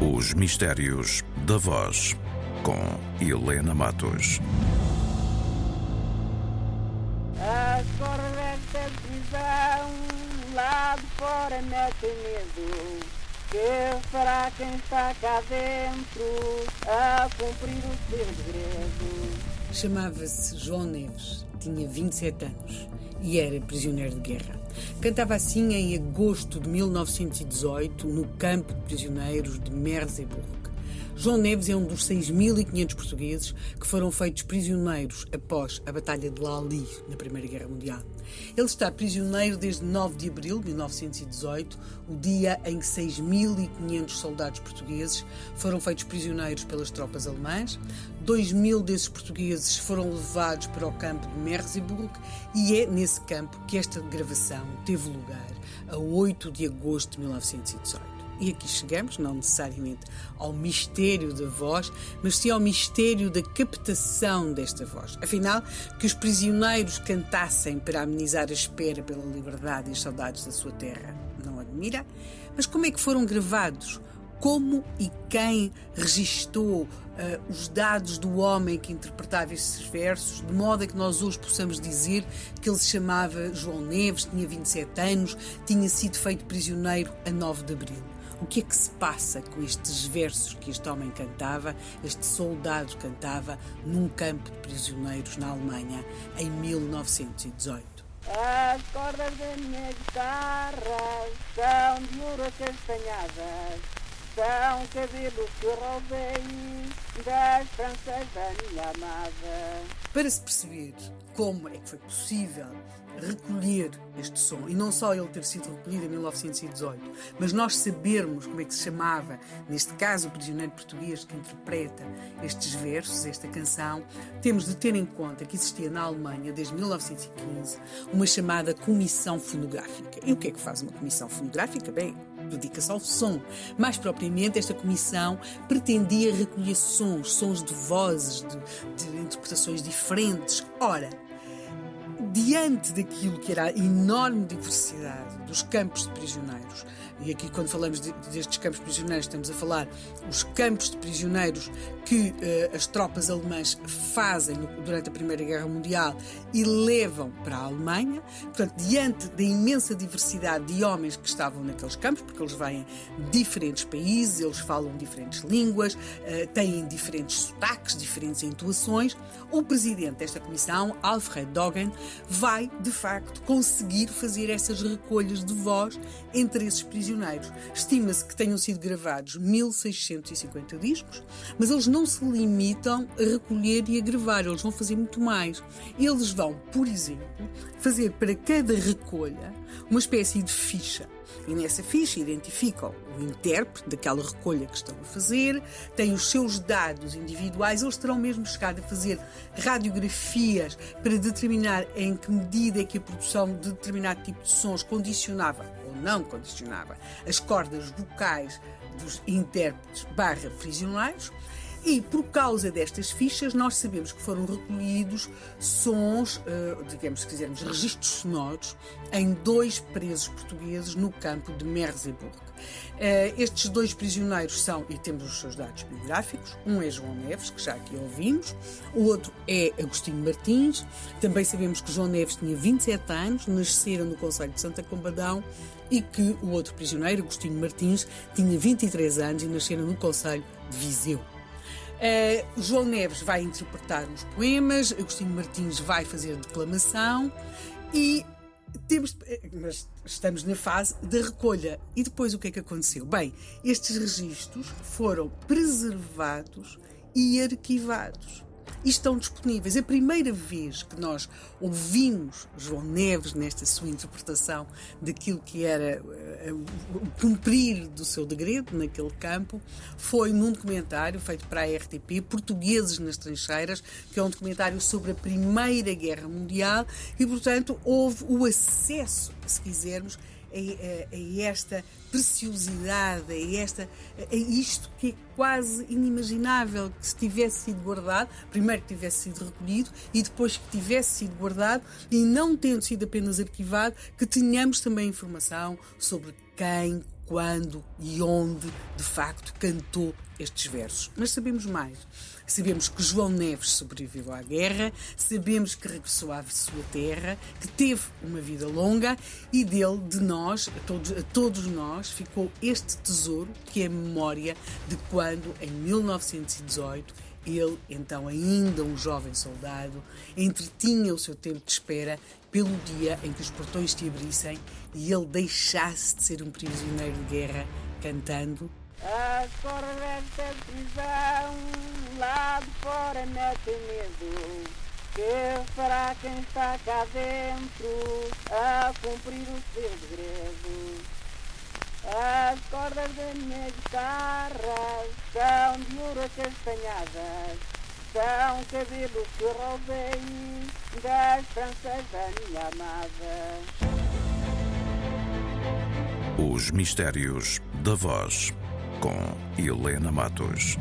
Os Mistérios da Voz, com Helena Matos. As cordas da prisão lá de fora metem medo. Que fará quem está cá dentro a cumprir o seu segredo? Chamava-se João Neves, tinha 27 anos e era prisioneiro de guerra. Cantava assim em agosto de 1918 no campo de prisioneiros de Merseburg. João Neves é um dos 6.500 portugueses que foram feitos prisioneiros após a Batalha de Lali na Primeira Guerra Mundial. Ele está prisioneiro desde 9 de abril de 1918, o dia em que 6.500 soldados portugueses foram feitos prisioneiros pelas tropas alemãs. 2.000 desses portugueses foram levados para o campo de Merseburg e é nesse campo que esta gravação teve lugar, a 8 de agosto de 1918. E aqui chegamos, não necessariamente ao mistério da voz, mas sim ao mistério da captação desta voz. Afinal, que os prisioneiros cantassem para amenizar a espera pela liberdade e as saudades da sua terra, não admira? Mas como é que foram gravados? Como e quem registou uh, os dados do homem que interpretava esses versos, de modo a que nós hoje possamos dizer que ele se chamava João Neves, tinha 27 anos, tinha sido feito prisioneiro a 9 de abril. O que é que se passa com estes versos que este homem cantava, este soldado cantava, num campo de prisioneiros na Alemanha em 1918? As cordas da minha guitarra são de ouro castanhadas, são cabelos que roubei das tranças da minha amada. Para se perceber como é que foi possível recolher este som, e não só ele ter sido recolhido em 1918, mas nós sabermos como é que se chamava, neste caso, o prisioneiro português que interpreta estes versos, esta canção, temos de ter em conta que existia na Alemanha, desde 1915, uma chamada Comissão Fonográfica. E o que é que faz uma comissão fonográfica? Bem, dedica-se ao som. Mais propriamente, esta comissão pretendia recolher sons, sons de vozes, de, de interpretações diferentes. Ora, diante daquilo que era a enorme diversidade dos campos de prisioneiros, e aqui quando falamos de, destes campos prisioneiros estamos a falar os campos de prisioneiros que uh, as tropas alemãs fazem no, durante a Primeira Guerra Mundial e levam para a Alemanha. Portanto, diante da imensa diversidade de homens que estavam naqueles campos, porque eles vêm de diferentes países, eles falam diferentes línguas, uh, têm diferentes sotaques, diferentes intuações, o presidente desta comissão, Alfred Dogen, vai de facto conseguir fazer essas recolhas de voz entre esses prisioneiros Estima-se que tenham sido gravados 1650 discos, mas eles não se limitam a recolher e a gravar, eles vão fazer muito mais. Eles vão, por exemplo, fazer para cada recolha uma espécie de ficha. E nessa ficha identificam o intérprete daquela recolha que estão a fazer, têm os seus dados individuais, eles terão mesmo chegado a fazer radiografias para determinar em que medida é que a produção de determinado tipo de sons condicionava não condicionava as cordas vocais dos intérpretes barra prisioneiros e por causa destas fichas nós sabemos que foram recolhidos sons, eh, digamos se quisermos, registros sonoros em dois presos portugueses no campo de Merseburg. Eh, estes dois prisioneiros são, e temos os seus dados biográficos, um é João Neves, que já aqui ouvimos, o outro é Agostinho Martins. Também sabemos que João Neves tinha 27 anos, nascera no Conselho de Santa Combadão e que o outro prisioneiro, Agostinho Martins, tinha 23 anos e nascera no Conselho de Viseu. Uh, João Neves vai interpretar os poemas, Agostinho Martins vai fazer declamação e temos, eh, mas estamos na fase da recolha. E depois o que é que aconteceu? Bem, estes registros foram preservados e arquivados e estão disponíveis. A primeira vez que nós ouvimos João Neves nesta sua interpretação daquilo que era uh, o cumprir do seu degredo naquele campo foi num documentário feito para a RTP, Portugueses nas Trincheiras, que é um documentário sobre a Primeira Guerra Mundial e, portanto, houve o acesso, se quisermos, a, a, a, esta preciosidade, a, esta, a isto que é quase inimaginável que se tivesse sido guardado, primeiro que tivesse sido recolhido e depois que tivesse sido guardado e não tendo sido apenas arquivado, que tenhamos também informação sobre quem, quando e onde de facto cantou estes versos. Mas sabemos mais. Sabemos que João Neves sobreviveu à guerra, sabemos que regressou à sua terra, que teve uma vida longa e dele, de nós, a todos, a todos nós, ficou este tesouro que é a memória de quando, em 1918, ele, então ainda um jovem soldado, entretinha o seu tempo de espera pelo dia em que os portões se abrissem e ele deixasse de ser um prisioneiro de guerra cantando. As correntes da prisão lá de fora metem medo Que fará quem está cá dentro a cumprir o seu segredo As cordas da minha guitarra são de ouro castanhadas São cabelos que roubei das tranças da minha amada Os Mistérios da Voz, com Helena Matos.